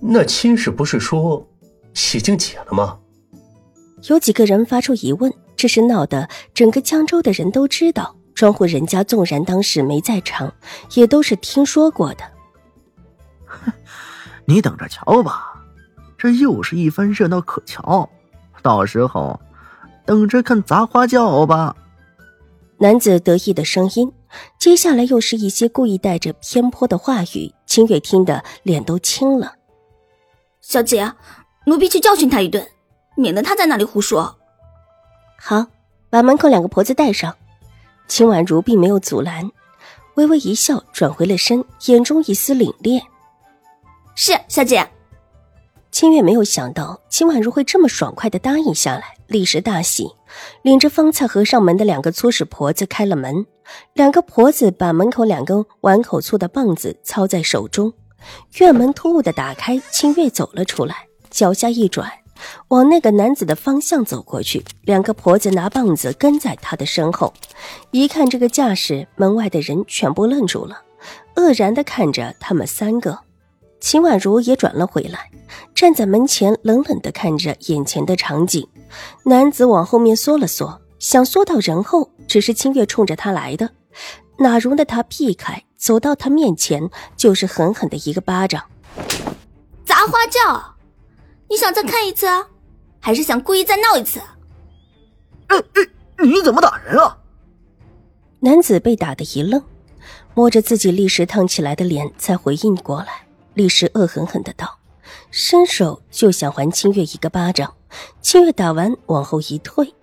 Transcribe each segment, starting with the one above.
那亲事不是说已经解了吗？有几个人发出疑问，这是闹得整个江州的人都知道。庄户人家纵然当时没在场，也都是听说过的。哼，你等着瞧吧，这又是一番热闹可瞧。到时候等着看砸花轿吧。男子得意的声音。接下来又是一些故意带着偏颇的话语，清月听得脸都青了。小姐，奴婢去教训他一顿，免得他在那里胡说。好，把门口两个婆子带上。秦婉如并没有阻拦，微微一笑，转回了身，眼中一丝凛冽。是小姐。清月没有想到秦婉如会这么爽快的答应下来，立时大喜，领着方才合上门的两个粗使婆子开了门。两个婆子把门口两根碗口粗的棒子操在手中，院门突兀的打开，清月走了出来，脚下一转，往那个男子的方向走过去。两个婆子拿棒子跟在他的身后，一看这个架势，门外的人全部愣住了，愕然的看着他们三个。秦婉如也转了回来，站在门前，冷冷的看着眼前的场景。男子往后面缩了缩，想缩到人后。只是清月冲着他来的，哪容得他避开？走到他面前，就是狠狠的一个巴掌。砸花轿，你想再看一次，还是想故意再闹一次？哎哎，你怎么打人啊？男子被打的一愣，摸着自己立时烫起来的脸，才回应过来，立时恶狠狠的道，伸手就想还清月一个巴掌。清月打完，往后一退。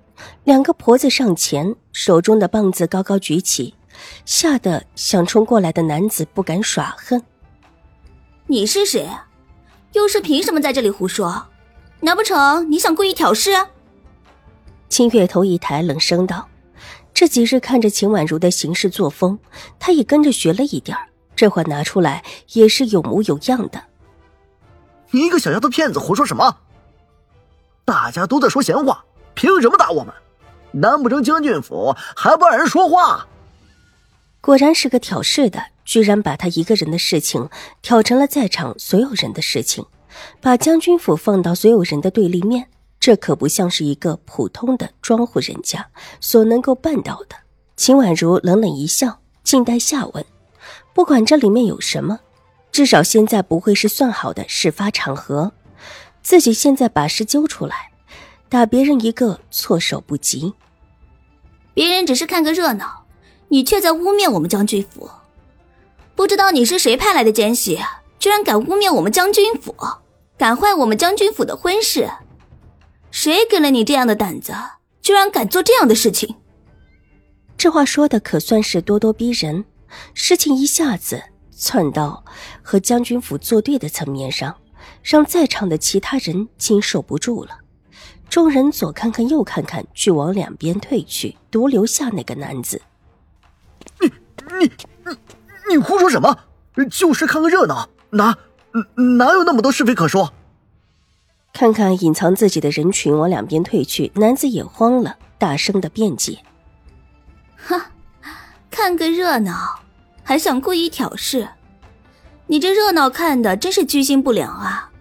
两个婆子上前，手中的棒子高高举起，吓得想冲过来的男子不敢耍横。你是谁？又是凭什么在这里胡说？难不成你想故意挑事？清月头一抬，冷声道：“这几日看着秦婉如的行事作风，他也跟着学了一点这话拿出来也是有模有样的。你一个小丫头片子，胡说什么？大家都在说闲话。”凭什么打我们？难不成将军府还不让人说话？果然是个挑事的，居然把他一个人的事情挑成了在场所有人的事情，把将军府放到所有人的对立面，这可不像是一个普通的庄户人家所能够办到的。秦婉如冷冷一笑，静待下文。不管这里面有什么，至少现在不会是算好的事发场合。自己现在把事揪出来。打别人一个措手不及，别人只是看个热闹，你却在污蔑我们将军府。不知道你是谁派来的奸细，居然敢污蔑我们将军府，敢坏我们将军府的婚事。谁给了你这样的胆子，居然敢做这样的事情？这话说的可算是咄咄逼人，事情一下子窜到和将军府作对的层面上，让在场的其他人经受不住了。众人左看看右看看，俱往两边退去，独留下那个男子。你你你你胡说什么？就是看个热闹，哪哪有那么多是非可说？看看隐藏自己的人群往两边退去，男子也慌了，大声的辩解：“哼，看个热闹，还想故意挑事？你这热闹看的真是居心不良啊！”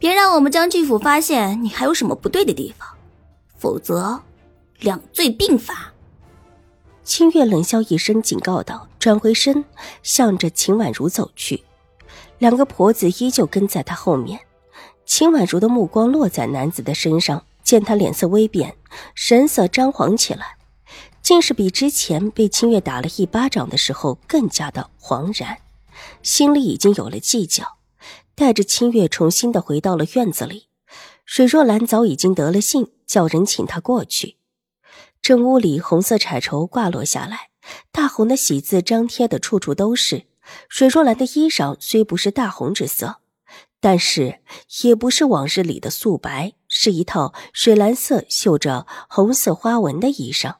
别让我们将军府发现你还有什么不对的地方，否则两罪并罚。清月冷笑一声，警告道，转回身向着秦婉如走去。两个婆子依旧跟在她后面。秦婉如的目光落在男子的身上，见他脸色微变，神色张狂起来，竟是比之前被清月打了一巴掌的时候更加的惶然，心里已经有了计较。带着清月重新的回到了院子里，水若兰早已经得了信，叫人请她过去。正屋里红色彩绸挂落下来，大红的喜字张贴的处处都是。水若兰的衣裳虽不是大红之色，但是也不是往日里的素白，是一套水蓝色绣着红色花纹的衣裳，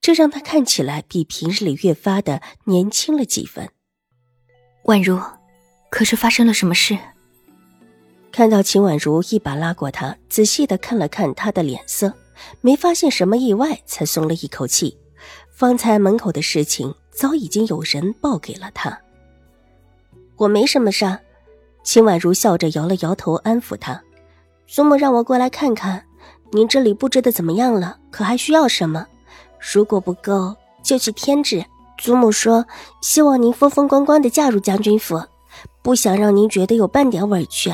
这让她看起来比平日里越发的年轻了几分。宛如，可是发生了什么事？看到秦婉如一把拉过他，仔细的看了看他的脸色，没发现什么意外，才松了一口气。方才门口的事情早已经有人报给了他。我没什么事。秦婉如笑着摇了摇头，安抚他：“祖母让我过来看看，您这里布置的怎么样了？可还需要什么？如果不够，就去添置。祖母说，希望您风风光光的嫁入将军府，不想让您觉得有半点委屈。”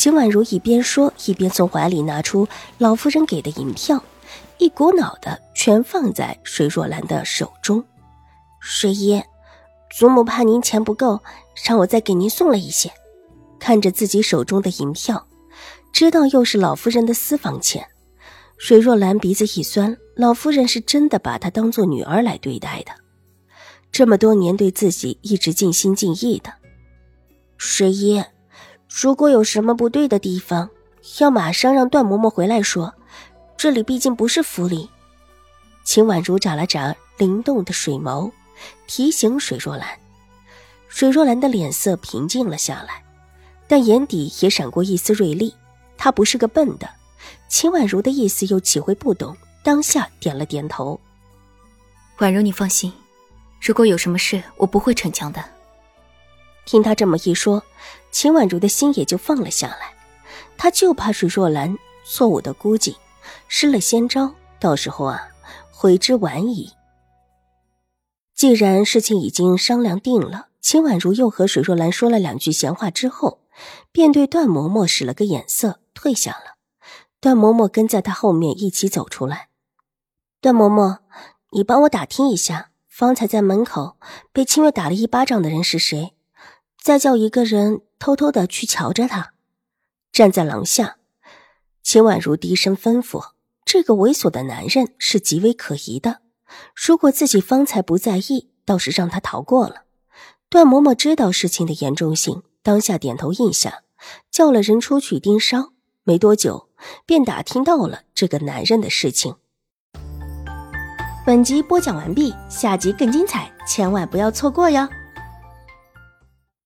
秦婉如一边说，一边从怀里拿出老夫人给的银票，一股脑的全放在水若兰的手中。水姨，祖母怕您钱不够，让我再给您送了一些。看着自己手中的银票，知道又是老夫人的私房钱，水若兰鼻子一酸。老夫人是真的把她当做女儿来对待的，这么多年对自己一直尽心尽意的。水姨。如果有什么不对的地方，要马上让段嬷嬷回来说。这里毕竟不是府里。秦婉如眨了眨灵动的水眸，提醒水若兰。水若兰的脸色平静了下来，但眼底也闪过一丝锐利。她不是个笨的，秦婉如的意思又岂会不懂？当下点了点头。婉如，你放心，如果有什么事，我不会逞强的。听他这么一说。秦婉如的心也就放了下来，她就怕水若兰错误的估计，失了先招，到时候啊，悔之晚矣。既然事情已经商量定了，秦婉如又和水若兰说了两句闲话之后，便对段嬷嬷使了个眼色，退下了。段嬷嬷跟在她后面一起走出来。段嬷嬷，你帮我打听一下，方才在门口被清月打了一巴掌的人是谁？再叫一个人。偷偷的去瞧着他，站在廊下，秦婉如低声吩咐：“这个猥琐的男人是极为可疑的，如果自己方才不在意，倒是让他逃过了。”段嬷嬷知道事情的严重性，当下点头应下，叫了人出去盯梢。没多久，便打听到了这个男人的事情。本集播讲完毕，下集更精彩，千万不要错过哟！